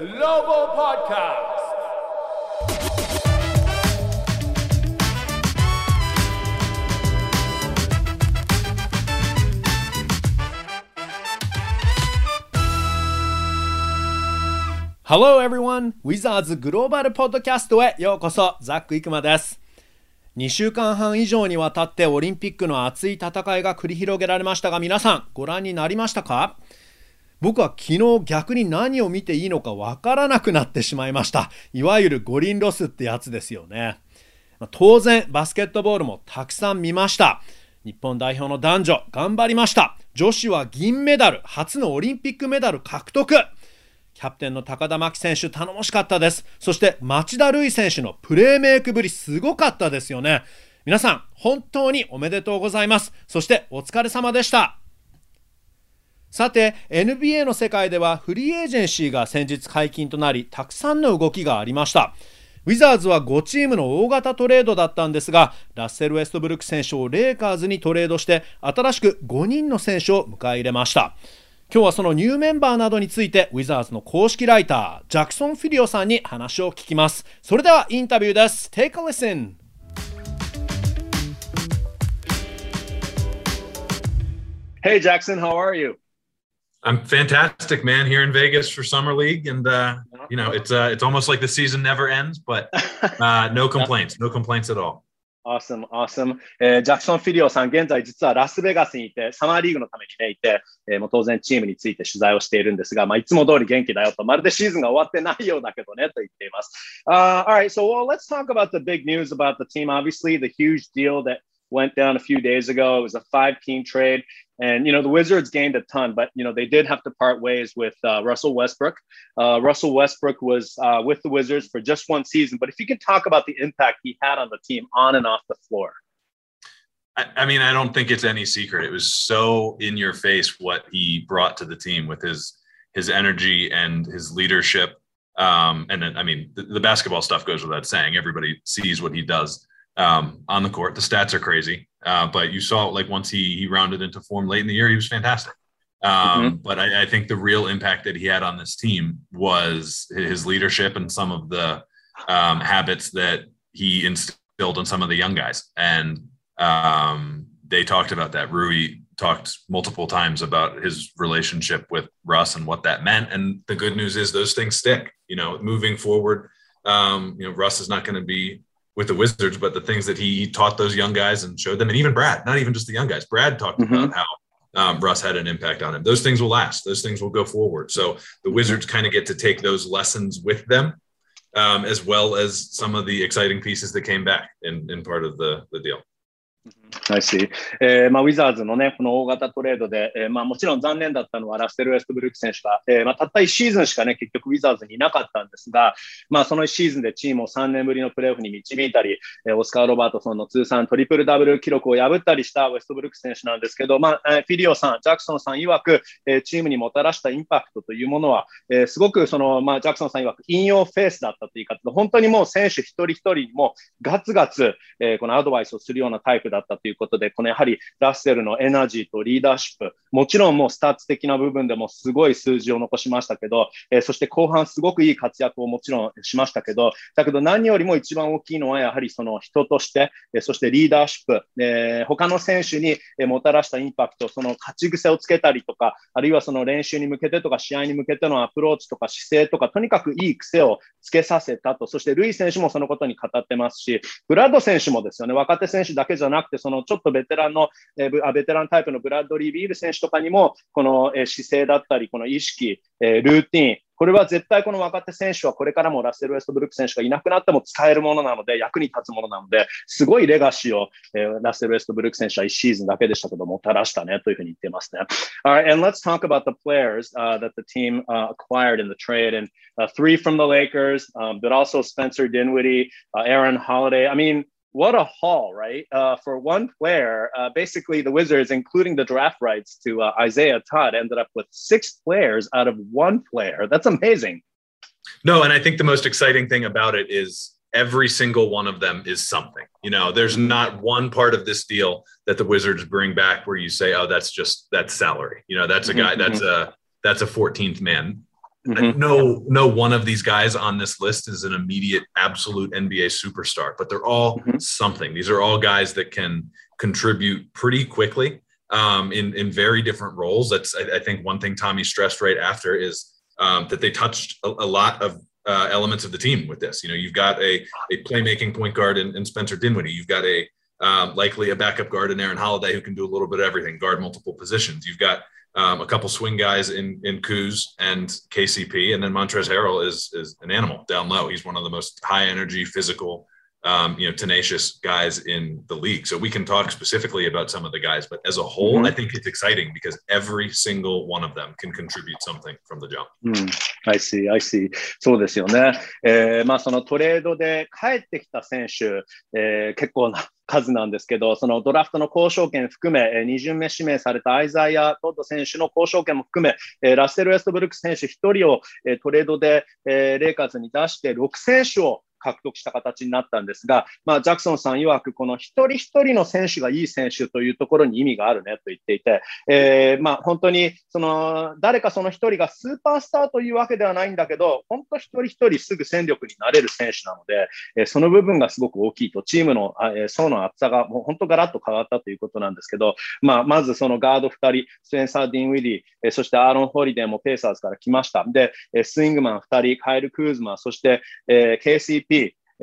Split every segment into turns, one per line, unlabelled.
Global Podcast.
Hello everyone! Wizards グローバルポッドキャストへようこそザック・イクマです2週間半以上にわたってオリンピックの熱い戦いが繰り広げられましたが皆さんご覧になりましたか？僕は昨日逆に何を見ていいのかわからなくなってしまいました。いわゆる五輪ロスってやつですよね。当然バスケットボールもたくさん見ました。日本代表の男女頑張りました。女子は銀メダル初のオリンピックメダル獲得。キャプテンの高田真希選手頼もしかったです。そして町田瑠唯選手のプレーメイクぶりすごかったですよね。皆さん本当におめでとうございます。そしてお疲れ様でした。さて NBA の世界ではフリーエージェンシーが先日解禁となりたくさんの動きがありました。ウィザーズは5チームの大型トレードだったんですがラッセル・ウェストブルック選手をレイカーズにトレードして新しく5人の選手を迎え入れました。今日はそのニューメンバーなどについてウィザーズの公式ライタージャクソン・フィリオさんに話を聞きます。それではインタビューです。Take a listen.
Hey Jackson, how are you?
I'm fantastic, man. Here in Vegas for summer league, and uh, you know it's uh, it's almost like the season never ends, but uh, no complaints, no complaints at all.
Awesome, awesome. えー、ジャクソン・フィリオさん、現在実はラスベガスにいて、サマーリーグのためにね、いて、えー、もう当然チームについて取材をしているんですが、まあ、いつも通り元気だよと、まるでシーズンが終わってないようだけどね、と言っています。Uh, all right, so well, let's talk about the big news about the team. Obviously, the huge deal that went down a few days ago. It was a five team trade. And, you know, the Wizards gained a ton, but, you know, they did have to part ways with uh, Russell Westbrook. Uh, Russell Westbrook was uh, with the Wizards for just one season. But if you can talk about the impact he had on the team on and off the floor.
I, I mean, I don't think it's any secret. It was so in your face what he brought to the team with his his energy and his leadership. Um, and then, I mean, the, the basketball stuff goes without saying. Everybody sees what he does um, on the court. The stats are crazy, uh, but you saw like once he he rounded into form late in the year, he was fantastic. Um, mm-hmm. But I, I, think the real impact that he had on this team was his leadership and some of the um, habits that he instilled in some of the young guys. And um, they talked about that. Rui talked multiple times about his relationship with Russ and what that meant. And the good news is those things stick. You know, moving forward, um, you know, Russ is not going to be with the Wizards, but the things that he, he, taught those young guys and showed them, and even Brad, not even just the young guys. Brad talked mm-hmm. about how um, Russ had an impact on him. Those things will last. Those things will go forward. So the Wizards kind of get to take those lessons with them, um, as well as some of the exciting pieces that came back in, in part of the, the deal.
I see. えーまあ、ウィザーズのね、この大型トレードで、えーまあ、もちろん残念だったのはラッセル・ウェストブルック選手が、えーまあ、たった1シーズンしかね、結局ウィザーズにいなかったんですが、まあ、その1シーズンでチームを3年ぶりのプレーオフに導いたり、えー、オスカー・ロバートソンの通算トリプルダブル記録を破ったりしたウェストブルック選手なんですけど、まあ、えー、フィルヨさん、ジャクソンさん曰く、えー、チームにもたらしたインパクトというものは、えー、すごくその、まあ、ジャクソンさん曰く、 in your face だったという言い方、本当にもう選手一人一人にもガツガツ、えー、このアドバイスをするようなタイプだったということで、このやはりラッセルのエナジーとリーダーシップ、もちろんもうスタッツ的な部分でもすごい数字を残しましたけど、えー、そして後半すごくいい活躍をもちろんしましたけど、だけど何よりも一番大きいのはやはりその人として、えー、そしてリーダーシップ、えー、他の選手にもたらしたインパクト、その勝ち癖をつけたりとか、あるいはその練習に向けてとか試合に向けてのアプローチとか姿勢とか、とにかくいい癖をつけさせたと、そしてルイ選手もそのことに語ってますし、ブラッド選手もですよね、若手選手だけじゃなくて、ちょっとベテランのえー、ベテランタイプのブラッドリー・ビール選手とかにも、この、えー、姿勢だったり、この意識、えー、ルーティン、これは絶対この若手選手はこれからもラッセル・ウェストブルック選手がいなくなっても使えるものなので、役に立つものなので、すごいレガシーを、えー、ラッセル・ウェストブルック選手は1シーズンだけでしたけども、たらしたねというふうに言ってますね。Alright, and let's talk about the players、uh, that the team、uh, acquired in the trade. And、uh, three from the Lakers, um, but also Spencer Dinwiddie, uh, Aaron Holiday. I mean, what a haul, right? Uh, for one player, uh, basically the Wizards, including the draft rights to uh, Isaiah Todd, ended up with six players out of one player. That's amazing.
No, and I think the most exciting thing about it is every single one of them is something. You know, there's not one part of this deal that the Wizards bring back where you say, "Oh, that's just that's salary." You know, that's a guy, mm-hmm. that's a that's a 14th man. Mm-hmm. No, no one of these guys on this list is an immediate absolute NBA superstar, but they're all mm-hmm. something. These are all guys that can contribute pretty quickly um, in in very different roles. That's I, I, think one thing Tommy stressed right after is um, that they touched a, a lot of uh, elements of the team with this. You know, you've got a a playmaking point guard in, in Spencer Dinwiddie. You've got a um, likely a backup guard in Aaron Holiday who can do a little bit of everything, guard multiple positions. You've got um, a couple swing guys in in Kuz and KCP, and then Montrezl Harrell is is an animal down low. He's one of the most high energy, physical, um, you know, tenacious guys in the league. So we can talk specifically about some of the guys, but as a whole, mm-hmm. I think it's exciting because every single one of them can contribute something from the jump.
Mm, I see, I see. そうですよね。えー、まあそのトレードで帰ってきた選手、えー、結構な数なんですけど、そのドラフトの交渉権含め、2巡目指名されたアイザイア・トッド選手の交渉権も含め、ラッセル・ウェストブルック選手1人をトレードでレイカーズに出して、6選手を獲得した形になったんですが、まあ、ジャクソンさん曰く、この一人一人の選手がいい選手というところに意味があるねと言っていて、えー、まあ、本当にその誰かその一人がスーパースターというわけではないんだけど、本当一人一人すぐ戦力になれる選手なので、えー、その部分がすごく大きいと、チームの、えー、層の厚さがもう本当ガラッと変わったということなんですけど、まあ、まずそのガード2人、スペンサー・ディンウィディ、えー、そしてアーロン・ホリデーもペーサーズから来ました。で、スイングマン2人、カイル・クーズマ、そして、えー、KCP、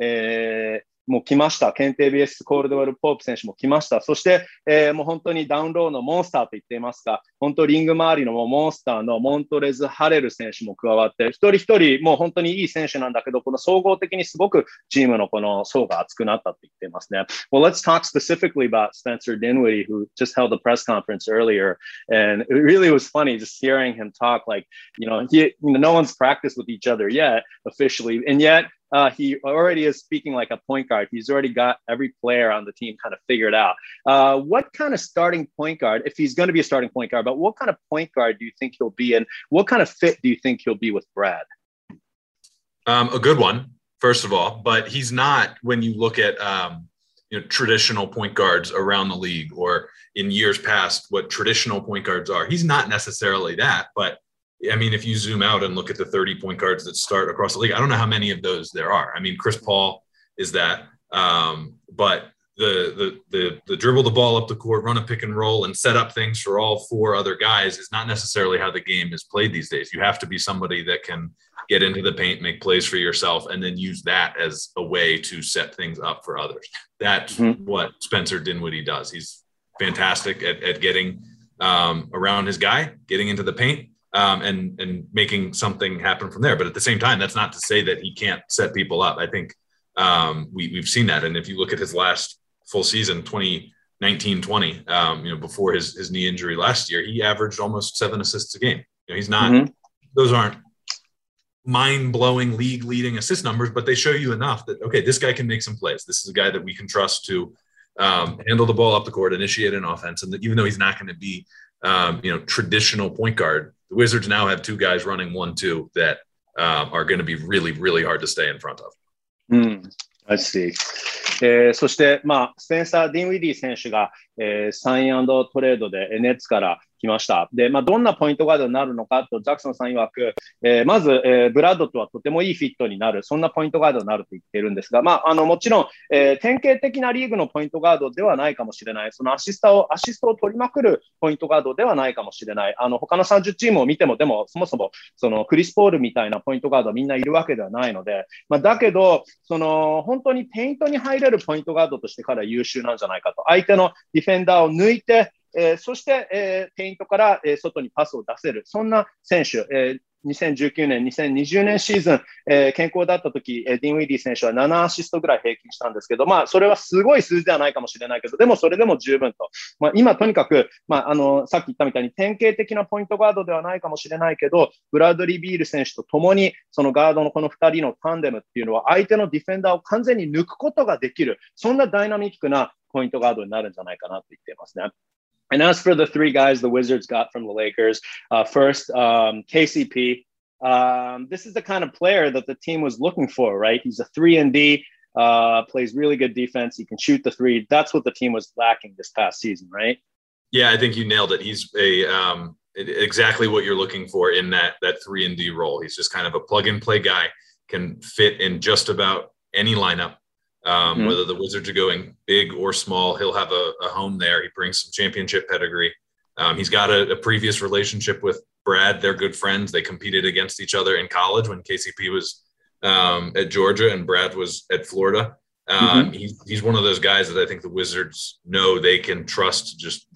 えー、もう来ました。ケンテ BS コールドウェル・ポープ選手も来ました。そして、えー、もう本当に down low のモンスターと言っていますが、本当リング周りのモンスターのモントレズ・ハレル選手も加わって、一人一人もう本当にいい選手なんだけど、この総合的にすごくチームのこの層が厚くなったって言っていますね。Well, let's talk specifically about Spencer Dinwiddie, who just held a press conference earlier. And it really was funny just hearing him talk like, you know, he, you know, no one's practiced with each other yet officially. And yet, uh, he already is speaking like a point guard. He's already got every player on the team kind of figured out. Uh, what kind of starting point guard, if he's going to be a starting point guard, but what kind of point guard do you think he'll be, and what kind of fit do you think he'll be with Brad?
Um, a good one, first of all, but he's not when you look at um, you know traditional point guards around the league or in years past what traditional point guards are. He's not necessarily that, but I mean, if you zoom out and look at the 30 point guards that start across the league, I don't know how many of those there are. I mean, Chris Paul is that, um, but the, the the the dribble the ball up the court, run a pick and roll, and set up things for all four other guys is not necessarily how the game is played these days. You have to be somebody that can get into the paint, make plays for yourself, and then use that as a way to set things up for others. That's mm-hmm. what Spencer Dinwiddie does. He's fantastic at, at getting um, around his guy, getting into the paint, um, and and making something happen from there. But at the same time, that's not to say that he can't set people up. I think um, we we've seen that, and if you look at his last full season, 2019 20, um, you know, before his his knee injury last year, he averaged almost seven assists a game. You know, he's not; mm-hmm. those aren't mind blowing league leading assist numbers, but they show you enough that okay, this guy can make some plays. This is a guy that we can trust to um, handle the ball up the court, initiate an offense, and that even though he's not going to be um, you know traditional point guard, the Wizards now have two guys running one two that um, are going to be really really hard to stay in front of.
Mm, I see. えー、そして、まあ、スペンサー・ディンウィディ選手が、えー、サイントレードでネッツから きました。で、まあ、どんなポイントガードになるのかと、ジャクソンさん曰く、えー、まず、えー、ブラッドとはとてもいいフィットになる、そんなポイントガードになると言ってるんですが、まあ、あの、もちろん、えー、典型的なリーグのポイントガードではないかもしれない、そのアシストを、アシストを取りまくるポイントガードではないかもしれない、あの、他の30チームを見ても、でも、そもそも、その、クリス・ポールみたいなポイントガードみんないるわけではないので、まあ、だけど、その、本当にペイントに入れるポイントガードとして彼は優秀なんじゃないかと。相手のディフェンダーを抜いて、えー、そして、えー、ペイントから、えー、外にパスを出せる、そんな選手、えー、2019年、2020年シーズン、えー、健康だった時、えー、ディン・ウィディ選手は7アシストぐらい平均したんですけど、まあ、それはすごい数字ではないかもしれないけど、でもそれでも十分と。まあ、今、とにかく、まあ、あの、さっき言ったみたいに典型的なポイントガードではないかもしれないけど、ブラッドリー・ビール選手と共に、そのガードのこの2人のタンデムっていうのは、相手のディフェンダーを完全に抜くことができる、そんなダイナミックなポイントガードになるんじゃないかなと言ってますね。And as for the three guys the Wizards got from the Lakers, uh, first, um, KCP. Um, this is the kind of player that the team was looking for, right? He's a three and D, uh, plays really good defense. He can shoot the three. That's what the team was lacking this past season, right?
Yeah, I think you nailed it. He's a um, exactly what you're looking for in that that three and D role. He's just kind of a plug and play guy, can fit in just about any lineup. Um, mm-hmm. Whether the Wizards are going big or small, he'll have a, a home there. He brings some championship pedigree. Um, he's got a, a, previous relationship with Brad. They're good friends. They competed against each other in college when KCP was um, at Georgia and Brad was at Florida. Um, mm-hmm. he's, he's one of those guys that I think the Wizards know they can trust to just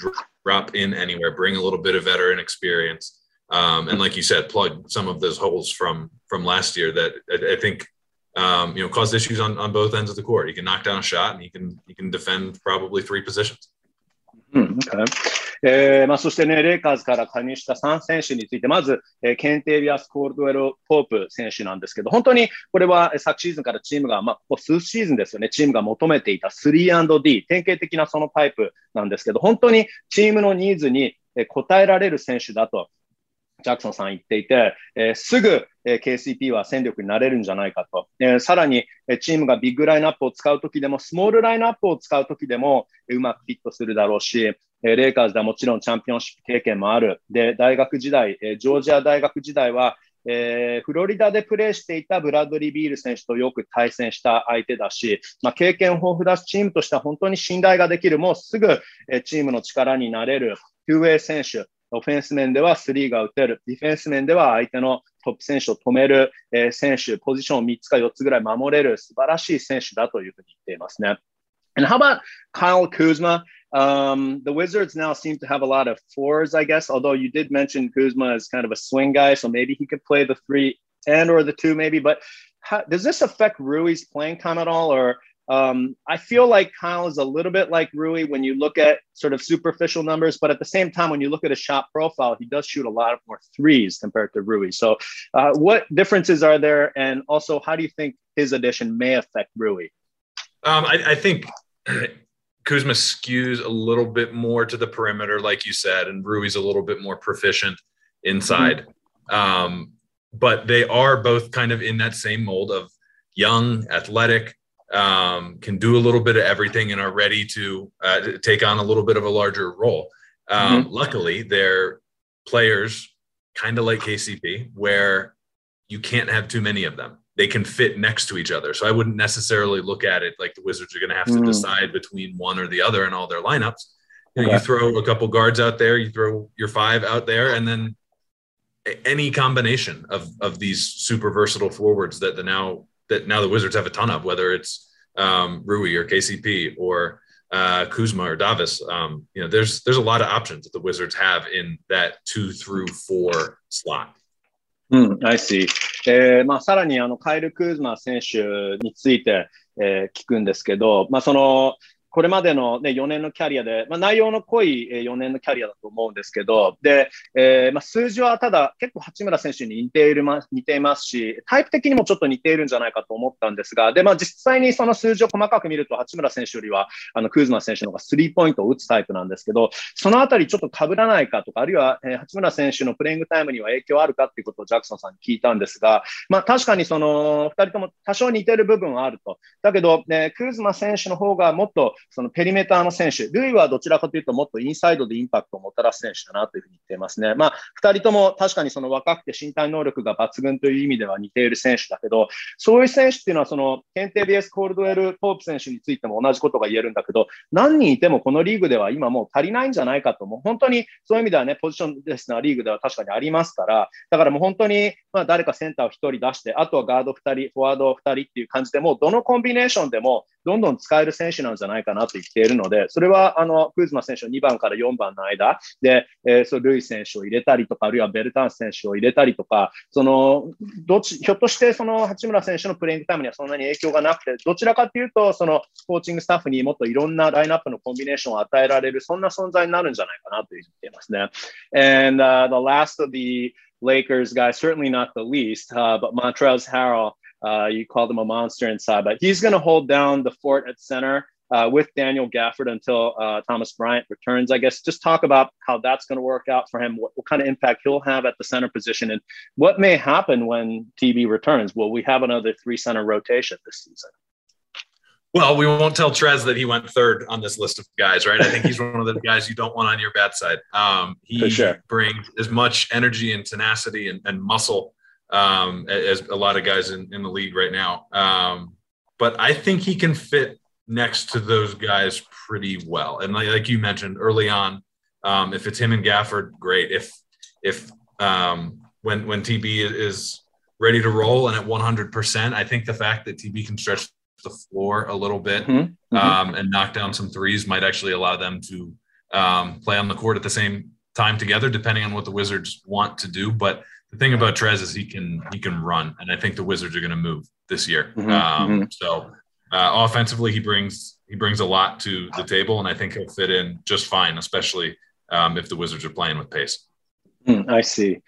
drop in anywhere, bring a little bit of veteran experience. Um, and like you said, plug some of those holes from from last year that I, I think um, you know caused issues on, on both ends of the court. He can knock down a shot and he can he can defend probably three positions.
Mm, okay. えーまあ、そしてね、レイカーズから加入した3選手について、まず、えー、ケンテイビアス・コールドウェル・ポープ選手なんですけど、本当にこれは昨シーズンからチームが、まあ、ここ数シーズンですよね、チームが求めていた 3&D、典型的なそのタイプなんですけど、本当にチームのニーズに応えられる選手だとジャクソンさん言っていて、えー、すぐ、え、KCP は戦力になれるんじゃないかと。えー、さらに、え、チームがビッグラインナップを使うときでも、スモールラインナップを使うときでも、うまくフィットするだろうし、え、レイカーズではもちろんチャンピオンシップ経験もある。で、大学時代、え、ジョージア大学時代は、えー、フロリダでプレーしていたブラッドリー・ビール選手とよく対戦した相手だし、まあ、経験豊富だし、チームとしては本当に信頼ができる、もうすぐ、えー、チームの力になれる、フーウェイ選手、オフェンス面ではスリーが打てる。ディフェンス面では相手のトップ選手を止める、えー、選手、ポジションを3つか4つぐらい守れる素晴らしい選手だというふうに言っていますね。And how about Kyle Kuzma? Um, the Wizards now seem to have a lot of fours, I guess, although you did mention Kuzma as kind of a swing guy, so maybe he could play the three and or the two, maybe. But how, does this affect Rui's playing time at all, or um, I feel like Kyle is a little bit like Rui when you look at sort of superficial numbers, but at the same time, when you look at a shot profile, he does shoot a lot more threes compared to Rui. So, uh, what differences are there? And also, how do you think his addition may affect Rui?
Um, I, I, think Kuzma skews a little bit more to the perimeter, like you said, and Rui's a little bit more proficient inside. Mm-hmm. Um, but they are both kind of in that same mold of young, athletic, um, can do a little bit of everything and are ready to uh, take on a little bit of a larger role. Um, mm-hmm. Luckily, they're players kind of like KCP, where you can't have too many of them. They can fit next to each other. So I wouldn't necessarily look at it like the Wizards are going to have to mm-hmm. decide between one or the other in all their lineups. You, know, okay. you throw a couple guards out there, you throw your five out there, and then any combination of of these super versatile forwards that the now that now the Wizards have a ton of, whether it's um, Rui or KCP or uh, Kuzma or Davis. Um, you know, there's there's a lot of options that the Wizards have in that two through four slot.
うん、I see. えーまあ、さらにあのカイル・クーズマ選手について、えー、聞くんですけど、まあ、その これまでの、ね、4年のキャリアで、まあ、内容の濃い4年のキャリアだと思うんですけど、で、えーまあ、数字はただ結構八村選手に似ている、似ていますし、タイプ的にもちょっと似ているんじゃないかと思ったんですが、で、まあ、実際にその数字を細かく見ると、八村選手よりは、あの、クーズマ選手の方がスリーポイントを打つタイプなんですけど、そのあたりちょっと被らないかとか、あるいは、えー、八村選手のプレイングタイムには影響あるかっていうことをジャクソンさんに聞いたんですが、まあ、確かにその、二人とも多少似てる部分はあると。だけど、ね、クーズマ選手の方がもっと、そのペリメーターの選手、ルイはどちらかというともっとインサイドでインパクトをもたらす選手だなというふうに言っていますね。まあ、2人とも確かにその若くて身体能力が抜群という意味では似ている選手だけど、そういう選手っていうのはその、ケンテビエス・コールドウェル・ポープ選手についても同じことが言えるんだけど、何人いてもこのリーグでは今もう足りないんじゃないかと、もう本当にそういう意味ではね、ポジションレスなリーグでは確かにありますから、だからもう本当に、まあ、誰かセンターを1人出して、あとはガード2人、フォワード2人っていう感じでもうどのコンビネーションでもどんどん使える選手なんじゃないかなと言っているので、それはあのクーズマ選手の2番から4番の間で、えー、そルイ選手を入れたりとか、あるいはベルタン選手を入れたりとか、そのどっちひょっとしてその八村選手のプレイングタイムにはそんなに影響がなくて、どちらかというと、そのコーチングスタッフにもっといろんなラインナップのコンビネーションを与えられる、そんな存在になるんじゃないかなと言っていますね。And、uh, the last of the Lakers guys, certainly not the least, uh, but Montrezl Harrell. Uh, you called him a monster inside, but he's going to hold down the fort at center uh, with Daniel Gafford until uh, Thomas Bryant returns. I guess just talk about how that's going to work out for him, what, what, kind of impact he'll have at the center position, and what may happen when TB returns. Will we have another three center rotation this season?
Well, we won't tell Trez that he went third on this list of guys, right? I think he's one of the guys you don't want on your bad side. Um, he sure. brings as much energy and tenacity and, and muscle um, as a lot of guys in, in the league right now. Um, but I think he can fit next to those guys pretty well. And like, like you mentioned early on, um, if it's him and Gafford, great. If if um, when when TB is ready to roll and at 100%, I think the fact that TB can stretch the floor a little bit mm-hmm. mm-hmm. Um, and knock down some threes might actually allow them to um, play on the court at the same time together, depending on what the Wizards want to do. But the thing about Trez is he can he can run, and I think the Wizards are going to move this year. Mm-hmm. Um, mm-hmm. so uh, offensively, he brings he brings a lot to the table, and I think he'll fit in just fine, especially um, if the Wizards are playing with pace.
Mm, I see.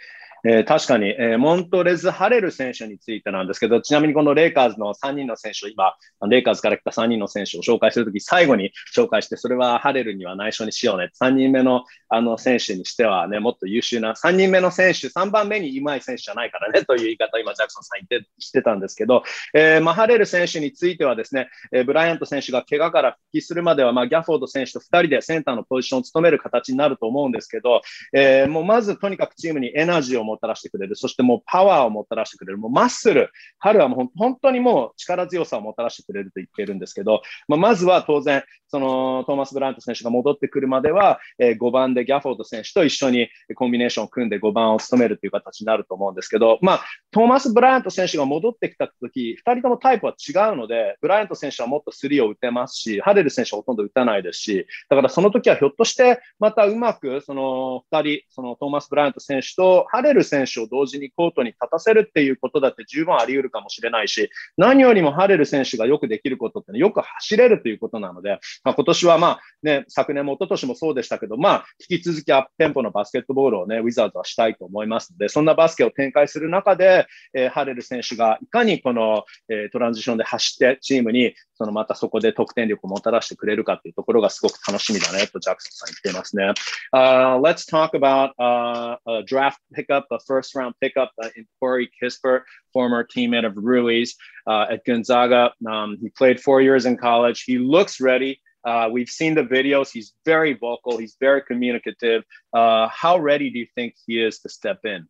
えー、確かに、えー、モントレズ・ハレル選手についてなんですけど、ちなみにこのレイカーズの3人の選手を今、レイカーズから来た3人の選手を紹介するとき、最後に紹介して、それはハレルには内緒にしようね。3人目のあの選手にしてはね、もっと優秀な、3人目の選手、3番目にうまい選手じゃないからね、という言い方を今、ジャクソンさん言ってしてたんですけど、えー、まあ、ハレル選手についてはですね、え、ブライアント選手が怪我から復帰するまでは、まあ、ギャフォード選手と2人でセンターのポジションを務める形になると思うんですけど、え、もうまずとにかくチームにエナジーをもたらしてくれる。そしてもうパワーをもたらしてくれる。もうマッスル。春はもう本当にもう力強さをもたらしてくれると言ってるんですけど、まあ、まずは当然、そのトーマス・ブラント選手が戻ってくるまでは、えー、5番でギャフォード選手と一緒にコンビネーションを組んで5番を務めるという形になると思うんですけど、まあ、トーマス・ブラント選手が戻ってきたとき、2人ともタイプは違うので、ブライアント選手はもっと3を打てますし、ハレル選手はほとんど打たないですし、だからその時はひょっとしてまたうまくその2人、そのトーマス・ブライアント選手とハレル選手を同時にコートに立たせるっていうことだって十分あり得るかもしれないし、何よりもハレル選手がよくできることって、ね、よく走れるということなので、まあ、今年はまあね、昨年も一昨年もそうでしたけど、まあ、引き続きアップテンポのバスケットボールをね、ウィザーズはしたいと思いますので、そんなバスケを展開する中で、えー、ハレル選手がいかにこの、えー、トランジションで走ってチームに、そのまたそこで得点力をもたらしてくれるかというところがすごく楽しみだねとジャクソンさん言っていますね。Uh, let's talk about、uh, a draft pickup, a first round pickup in Corey Kispert, former teammate of Ruiz uh, at Gonzaga. Um, he played four years in college. He looks ready. Uh, we've seen the videos. He's very vocal. He's very communicative. Uh, how ready do you think he is to step in?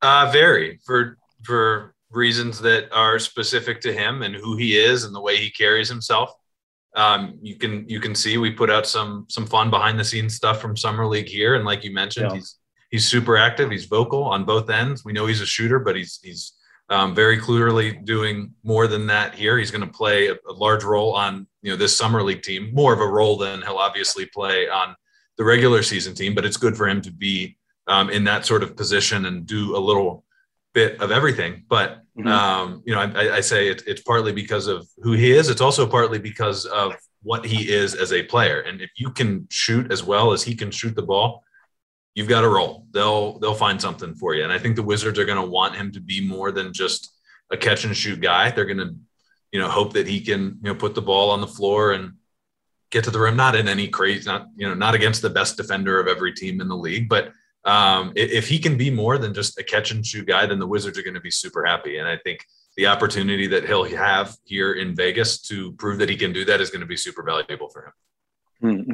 Uh, very for for reasons that are specific to him and who he is and the way he carries himself. Um, you can you can see we put out some some fun behind the scenes stuff from summer league here, and like you mentioned, yeah. he's he's super active. He's vocal on both ends. We know he's a shooter, but he's he's um, very clearly doing more than that here. He's going to play a, a, large role on you know this summer league team, more of a role than he'll obviously play on the regular season team. But it's good for him to be um, in that sort of position and do a little bit of everything. But mm-hmm. um, you know, I, I say it, it's partly because of who he is. It's also partly because of what he is as a player. And if you can shoot as well as he can shoot the ball, you've got a role. They'll they'll find something for you. And I think the Wizards are going to want him to be more than just a catch and shoot guy. They're going to, you know, hope that he can, you know, put the ball on the floor and get to the rim. Not in any crazy, not you know, not against the best defender of every team in the league, but um, if he can be more than just a catch and shoot guy, then the Wizards are going to be super happy. And I think the opportunity that he'll have here in Vegas to prove that he can do that is going to be super valuable for him.
うん、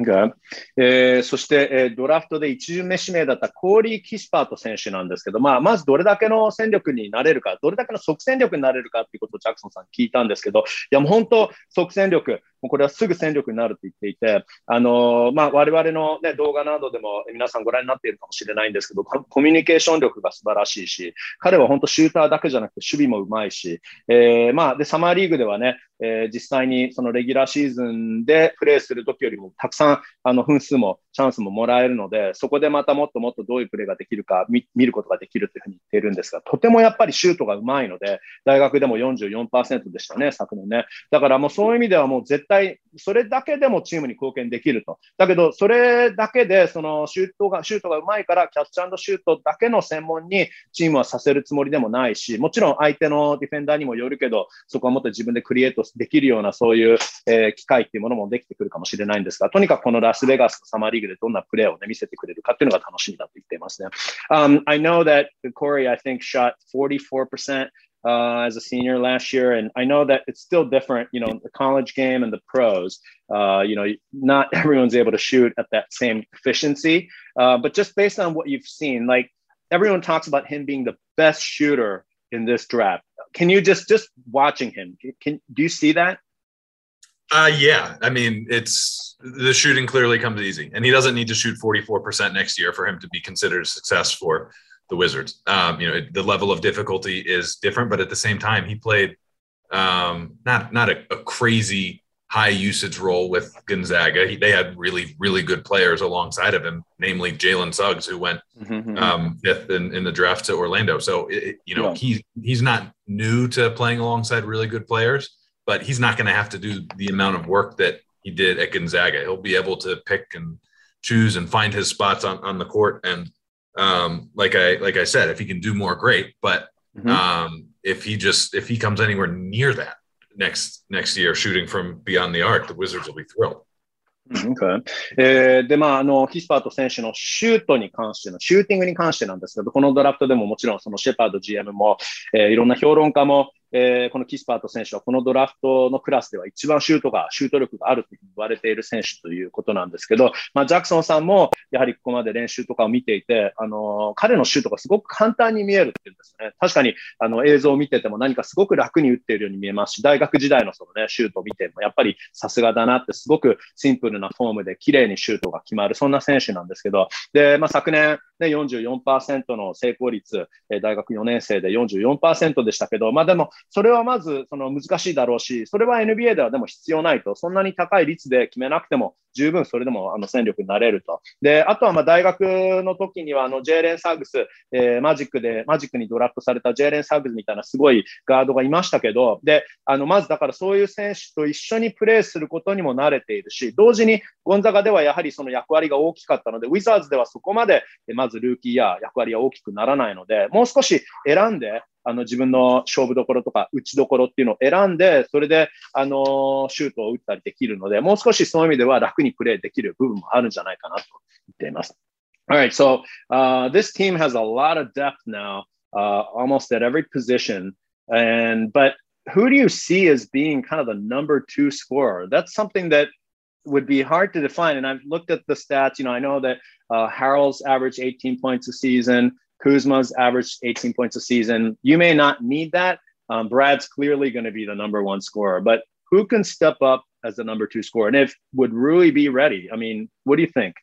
えー、そして、えー、ドラフトで1巡目指名だったコーリー・キスパート選手なんですけど、まあ、まずどれだけの戦力になれるか、どれだけの即戦力になれるかっていうことをジャクソンさん聞いたんですけど、いやもう本当、即戦力、 もうこれはすぐ戦力になると言っていて、あの、まあ、我々の、ね、動画などでも皆さんご覧になっているかもしれないんですけど、コミュニケーション力が素晴らしいし、彼は本当シューターだけじゃなくて守備もうまいし、えー、まあ、で、サマーリーグではね、えー、実際にそのレギュラーシーズンでプレーするときよりもたくさんあの分数もチャンスももらえるので、そこでまたもっともっとどういうプレーができるか見ることができるというふうに言っているんですが、とてもやっぱりシュートがうまいので、大学でも44%でしたね、昨年ね。だからもうそういう意味ではもう絶対それだけでもチームに貢献できると。だけど、それだけで、そのシュートが、シュートがうまいから、キャッチシュートだけの専門にチームはさせるつもりでもないし、もちろん相手のディフェンダーにもよるけど、そこはもっと自分でクリエイトできるような、そういう、えー、機会っていうものもできてくるかもしれないんですが、とにかくこのラスベガスのサマーリーグでどんなプレーを、ね、見せてくれるかっていうのが楽しみだと言っていますね。Um, I know that Corey, I think, shot 44% uh, as a senior last year, and I know that it's still different. You know, the college game and the pros. Uh, you know, not everyone's able to shoot at that same efficiency. Uh, but just based on what you've seen, like everyone talks about him being the best shooter in this draft. Can you just just watching him? Can do you see that?
Uh, yeah. I mean, it's the shooting clearly comes easy, and he doesn't need to shoot 44% next year for him to be considered a success for the Wizards. Um, you know, the level of difficulty is different, but at the same time, he played um, not not a, a, crazy high usage role with Gonzaga. He, they had really really good players alongside of him, namely Jalen Suggs, who went mm-hmm. mm-hmm. um, fifth in, in, the draft to Orlando. So it, you know, yeah. he's he's not new to playing alongside really good players, but he's not going to have to do the amount of work that he did at Gonzaga. He'll be able to pick and choose and find his spots on, on the court and um, like I like I said, if he can do more, great. But mm-hmm. um, if he just if he comes anywhere near that next next year, shooting from beyond the arc, the Wizards will be thrilled.
Okay. えー、で、まあ、あの、キスパート選手のシュートに関しての、シューティングに関してなんですけど、このドラフトでももちろんそのシェパード GM も、えー、いろんな評論家も、 えー、このキスパート選手はこのドラフトのクラスでは一番シュートが、シュート力があると言われている選手ということなんですけど、まあ、ジャクソンさんもやはりここまで練習とかを見ていて、あの、彼のシュートがすごく簡単に見えるっていうんですね。確かに、あの、映像を見てても何かすごく楽に打っているように見えますし、大学時代のそのね、シュートを見てもやっぱりさすがだなってすごくシンプルなフォームで綺麗にシュートが決まる、そんな選手なんですけど、で、まあ、昨年、ね、44%の成功率、大学4年生で44%でしたけど、まあでも、それはまずその難しいだろうし、それは NBA ではでも必要ないと、そんなに高い率で決めなくても十分それでもあの戦力になれると。で、あとはま大学の時にはあのジェーレン・サーグス、えー、マジックで、マジックにドラフトされたジェーレン・サーグスみたいなすごいガードがいましたけど、で、あのまずだからそういう選手と一緒にプレーすることにも慣れているし、同時にゴンザガではやはりその役割が大きかったので、ウィザーズではそこまでまずルーキーや役割が大きくならないので、もう少し選んで、あの自分の勝負どころとか打ちどころっていうのを選んで、それで、あのシュートを打ったりできるので、もう少しそういう意味では楽にプレーできる部分もあるんじゃないかなと言っています。Alright, so uh, this team has a lot of depth now, uh, almost at every position. And but who do you see as being kind of the number two scorer? That's something that would be hard to define. And I've looked at the stats. You know, I know that uh, Harold's averaged 18 points a season. Kuzma's averaged 18 points a season. You may not need that. Um, Brad's clearly going to be the number one scorer, but who can step up as the number two scorer? And if would Rui be ready? I mean, what do you think?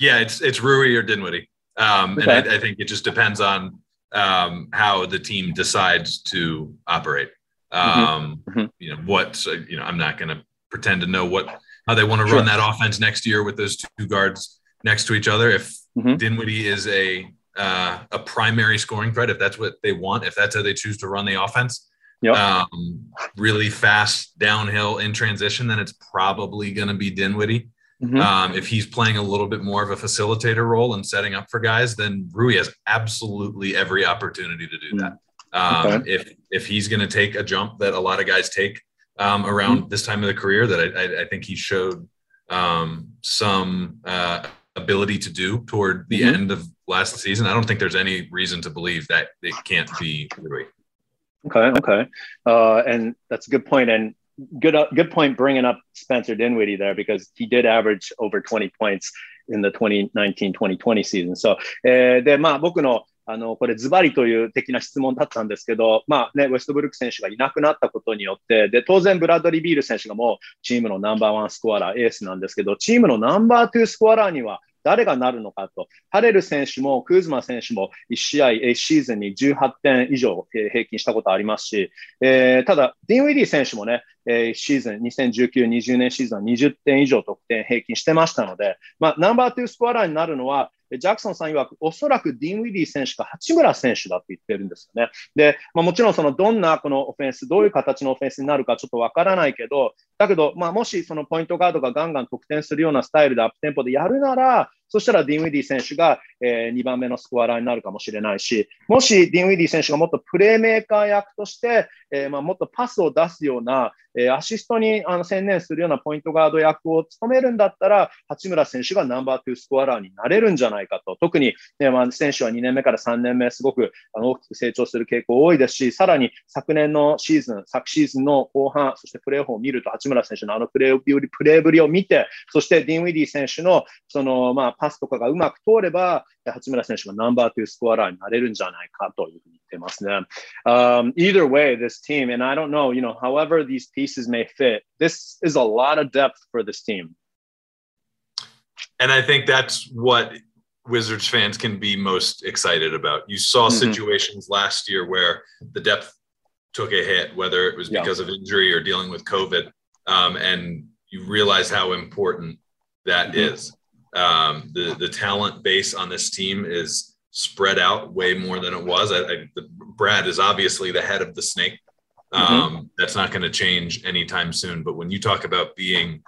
Yeah, it's it's Rui or Dinwiddie, um, okay. and I, I, think it just depends on um, how the team decides to operate. Mm-hmm. Um, mm-hmm. You know what? You know, I'm not going to pretend to know what how they want to sure. run that offense next year with those two guards next to each other. If mm-hmm. Dinwiddie is a uh, a primary scoring threat if that's what they want, if that's how they choose to run the offense. Yep. Um, really fast downhill in transition, then it's probably going to be Dinwiddie. Mm-hmm. Um, if he's playing a little bit more of a facilitator role and setting up for guys, then Rui has absolutely every opportunity to do that. Um, okay. If if he's going to take a jump that a lot of guys take um, around mm-hmm. this time of the career, that I, I, I think he showed um, some uh, ability to do toward the mm-hmm. end of last season. I don't think there's any reason to believe that it can't be Rui.
Okay, okay, uh, and that's a good point. And good, uh, good point bringing up Spencer Dinwiddie there because he did average over 20 points in the 2019-2020 season. So, えー、でまあ僕のあの、これズバリという的な質問だったんですけど、まあね、ウェストブルック選手がいなくなったことによって、で、当然ブラッドリー・ビール選手がもうチームのナンバーワンスコアラー、エースなんですけど、チームのナンバーツースコアラーには誰がなるのかと。ハレル選手もクーズマ選手も1試合、1シーズンに18点以上平均したことありますし、えー、ただ、ディン・ウィディ選手もね、えー、シーズン、2019、20年シーズンは20点以上得点平均してましたので、まあ、ナンバー2スコアラーになるのは、ジャクソンさん曰く、おそらくディンウィディ選手か八村選手だって言ってるんですよね。で、まあ、もちろんそのどんなこのオフェンス、どういう形のオフェンスになるかちょっとわからないけど、だけど、まあ、もしそのポイントガードがガンガン得点するようなスタイルでアップテンポでやるなら、そしたらディンウィディ選手が、えー、2番目のスコアラーになるかもしれないし、もしディンウィディ選手がもっとプレーメーカー役として、え、まあ、もっとパスを出すような、えアシストにあの専念するようなポイントガード役を務めるんだったら、八村選手がナンバー2スコアラーになれるんじゃないかと。特に、ねまあ、選手は2年目から3年目、すごくあの大きく成長する傾向多いですし、さらに昨年のシーズン、昨シーズンの後半、そしてプレーオフを見ると、八村選手のあのプレーぶりを見て、そしてディン・ウィディ選手のその、まあ、パスとかがうまく通れば、八村選手がナンバー2スコアラーになれるんじゃないかというふうに言ってますね。Um, either way, this team, and I don't know, you know, however these pieces may fit, this is a lot of depth for this team.
And I think that's what Wizards fans can be most excited about. You saw mm-hmm. situations last year where the depth took a hit, whether it was because yeah. of injury or dealing with COVID, um, and you realize how important that mm-hmm. is. Um, the the talent base on this team is spread out way more than it was. I, I, the, Brad is obviously the head of the snake. Mm-hmm. Um, mm-hmm. That's not going to change anytime soon. But when you talk about being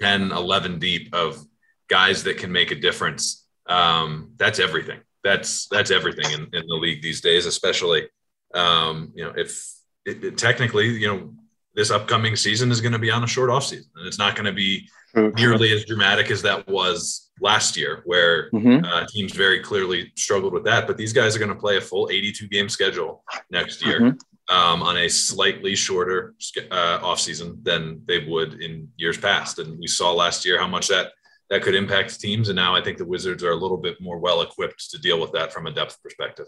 10, 11 deep of guys that can make a difference, um, that's everything. That's that's everything in, in the league these days, especially um, you know if it, it, technically you know this upcoming season is going to be on a short off season, and it's not going to be nearly as dramatic as that was last year, where mm-hmm. uh, teams very clearly struggled with that. But these guys are going to play a full 82 game schedule next year mm-hmm. um, on a slightly shorter uh, offseason than they would in years past. And we saw last year how much that that could impact teams. And now I think the Wizards are a little bit more well equipped to deal with that from a depth perspective.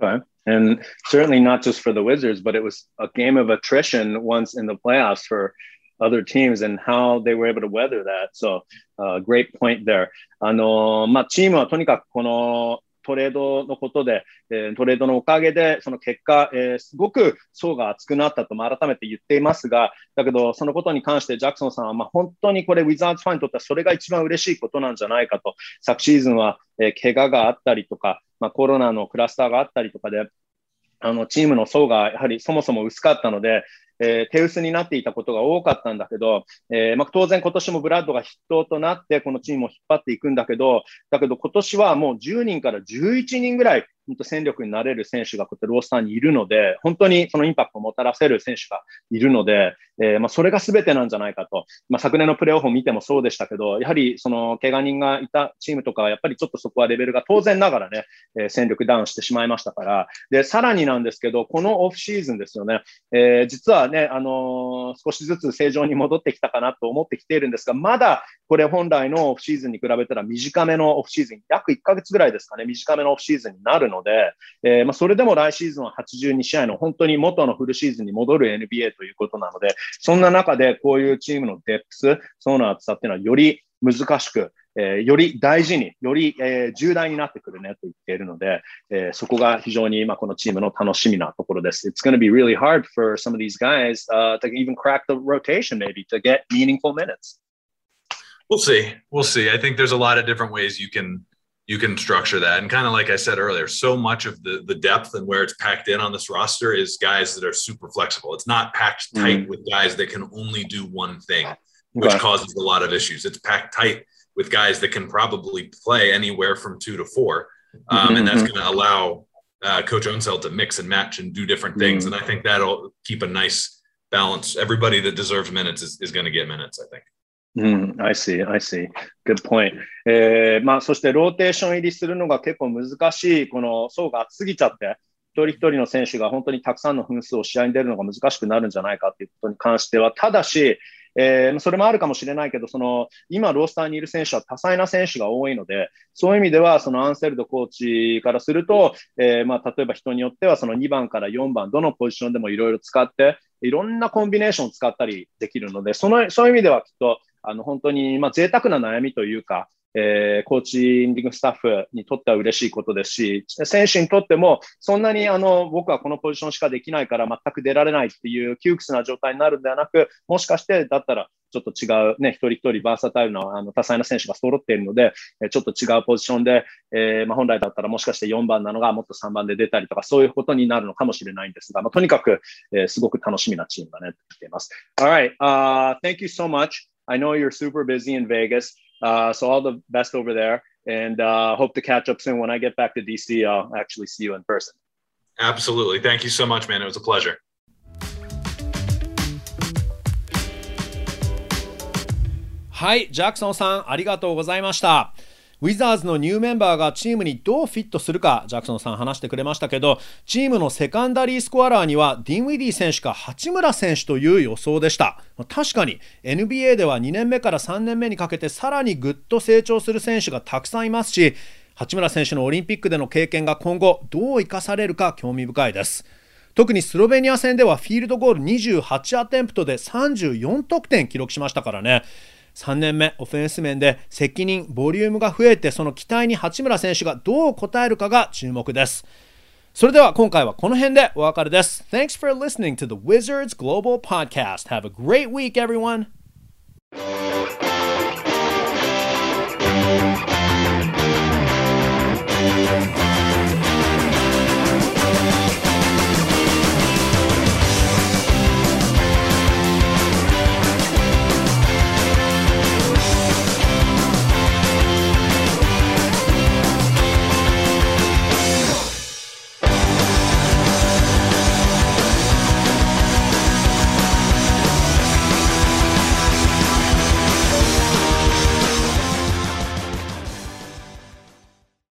Okay. And certainly not just for the Wizards, but it was a game of attrition once in the playoffs for other teams and how they were able to weather that. So, uh, great point there. あのまあ、チームはとにかくこのトレードのことで、えー、トレードのおかげで、その結果、えー、すごく層が厚くなったと、まあ、改めて言っていますが、だけど、そのことに関してジャクソンさんは、まあ、本当にこれ、ウィザーズファンにとってはそれが一番嬉しいことなんじゃないかと、昨シーズンは、えー、怪我があったりとか、まあ、コロナのクラスターがあったりとかで、あのチームの層がやはりそもそも薄かったので、えー、手薄になっていたことが多かったんだけど、えーまあ、当然今年もブラッドが筆頭となってこのチームを引っ張っていくんだけど、だけど今年はもう10人から11人ぐらい本当戦力になれる選手がこうやってロースターにいるので、本当にそのインパクトをもたらせる選手がいるので、えー、まあ、それが全てなんじゃないかと。まあ、昨年のプレーオフを見てもそうでしたけど、やはりその怪我人がいたチームとかは、やっぱりちょっとそこはレベルが当然ながらね、えー、戦力ダウンしてしまいましたから、で、さらになんですけど、このオフシーズンですよね、えー、実はね、あの少しずつ正常に戻ってきたかなと思ってきているんですが、まだこれ本来のオフシーズンに比べたら短めのオフシーズン、約1ヶ月ぐらいですかね、短めのオフシーズンになるのので、えー、まあ、それでも来シーズンは82試合の本当に元のフルシーズンに戻る NBA ということなので、そんな中でこういうチームのデップス、層の厚さっていうのはより難しく、えー、より大事に、より、えー、重大になってくるねと言っているので、えー、そこが非常に、まあ、このチームの楽しみなところです。It's going to be really hard for some of these guys、uh, to even crack the rotation maybe to get meaningful minutes.
We'll see. We'll see. I think there's a lot of different ways you can you can structure that. And kind of like I said earlier, so much of the the depth and where it's packed in on this roster is guys that are super flexible. It's not packed mm-hmm. tight with guys that can only do one thing, which okay. causes a lot of issues. It's packed tight with guys that can probably play anywhere from two to four, um, mm-hmm. and that's mm-hmm. going to allow uh, Coach Unseld to mix and match and do different things. Mm-hmm. And I think that'll keep a nice balance. Everybody that deserves minutes is, is going to get minutes. I think.
うん、I see, I see. Good point. えー、まあ、そしてローテーション入りするのが結構難しい、この層が厚すぎちゃって、一人一人の選手が本当にたくさんの分数を試合に出るのが難しくなるんじゃないかということに関しては、ただし、えー、それもあるかもしれないけど、その今、ロースターにいる選手は多彩な選手が多いので、そういう意味では、そのアンセルドコーチからすると、えー、まあ、例えば人によっては、その2番から4番、どのポジションでもいろいろ使って、いろんなコンビネーションを使ったりできるので、そのそういう意味ではきっと、あの本当に、まあ、贅沢な悩みというか、えー、コーチングスタッフにとっては嬉しいことですし、選手にとっても、そんなにあの僕はこのポジションしかできないから全く出られないっていう窮屈な状態になるんではなく、もしかしてだったらちょっと違う、ね、一人一人バーサタイルのあの多彩な選手が揃っているので、ちょっと違うポジションで、えーまあ、本来だったらもしかして4番なのがもっと3番で出たりとか、そういうことになるのかもしれないんですが、まあ、とにかく、えー、すごく楽しみなチームだねと言っています。Alright,、uh, thank you so much. I know you're super busy in Vegas, uh, so all the best over there.
and uh, hope to catch up soon. When I get back to DC, I'll actually see you in person.
Absolutely. Thank you so much, man. It was a pleasure.
はい、ジャクソンさん、ありがとうございました。 ウィザーズのニューメンバーがチームにどうフィットするか、ジャクソンさん話してくれましたけど、チームのセカンダリースコアラーには、ディン・ウィディ選手か八村選手という予想でした。確かに、NBA では2年目から3年目にかけて、さらにぐっと成長する選手がたくさんいますし、八村選手のオリンピックでの経験が今後、どう生かされるか興味深いです。特にスロベニア戦ではフィールドゴール28アテンプトで34得点記録しましたからね。3年目オフェンス面で責任ボリュームが増えてその期待に八村選手がどう応えるかが注目ですそれでは今回はこの辺でお別れです Thanks for listening to the Wizards Global Podcast Have a great week everyone